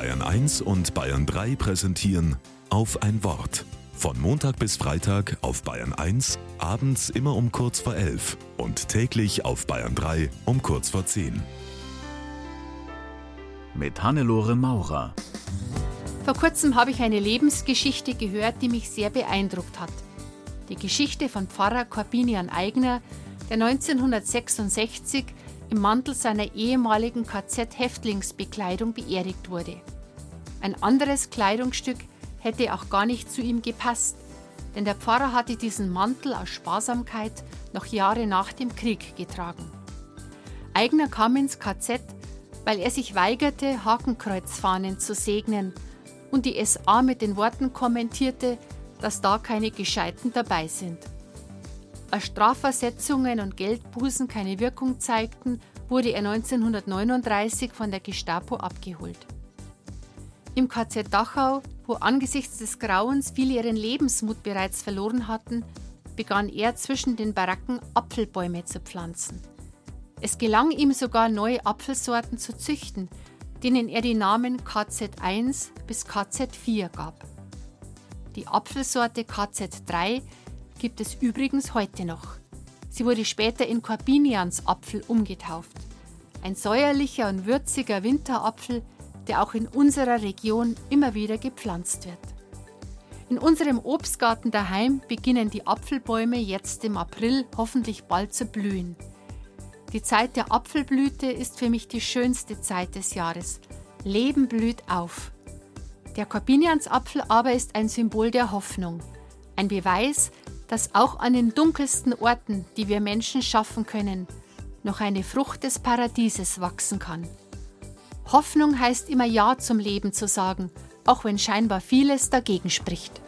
Bayern 1 und Bayern 3 präsentieren auf ein Wort. Von Montag bis Freitag auf Bayern 1, abends immer um kurz vor 11 und täglich auf Bayern 3 um kurz vor 10. Mit Hannelore Maurer. Vor kurzem habe ich eine Lebensgeschichte gehört, die mich sehr beeindruckt hat. Die Geschichte von Pfarrer Corbinian Eigner, der 1966 im Mantel seiner ehemaligen KZ-Häftlingsbekleidung beerdigt wurde. Ein anderes Kleidungsstück hätte auch gar nicht zu ihm gepasst, denn der Pfarrer hatte diesen Mantel aus Sparsamkeit noch Jahre nach dem Krieg getragen. Eigner kam ins KZ, weil er sich weigerte, Hakenkreuzfahnen zu segnen und die SA mit den Worten kommentierte, dass da keine Gescheiten dabei sind. Als Strafversetzungen und Geldbußen keine Wirkung zeigten, wurde er 1939 von der Gestapo abgeholt. Im KZ Dachau, wo angesichts des Grauens viele ihren Lebensmut bereits verloren hatten, begann er zwischen den Baracken Apfelbäume zu pflanzen. Es gelang ihm sogar neue Apfelsorten zu züchten, denen er die Namen KZ1 bis KZ4 gab. Die Apfelsorte KZ3 gibt es übrigens heute noch. Sie wurde später in Corbiniansapfel umgetauft. Ein säuerlicher und würziger Winterapfel, der auch in unserer Region immer wieder gepflanzt wird. In unserem Obstgarten daheim beginnen die Apfelbäume jetzt im April hoffentlich bald zu blühen. Die Zeit der Apfelblüte ist für mich die schönste Zeit des Jahres. Leben blüht auf. Der Corbiniansapfel aber ist ein Symbol der Hoffnung, ein Beweis, dass auch an den dunkelsten Orten, die wir Menschen schaffen können, noch eine Frucht des Paradieses wachsen kann. Hoffnung heißt immer Ja zum Leben zu sagen, auch wenn scheinbar vieles dagegen spricht.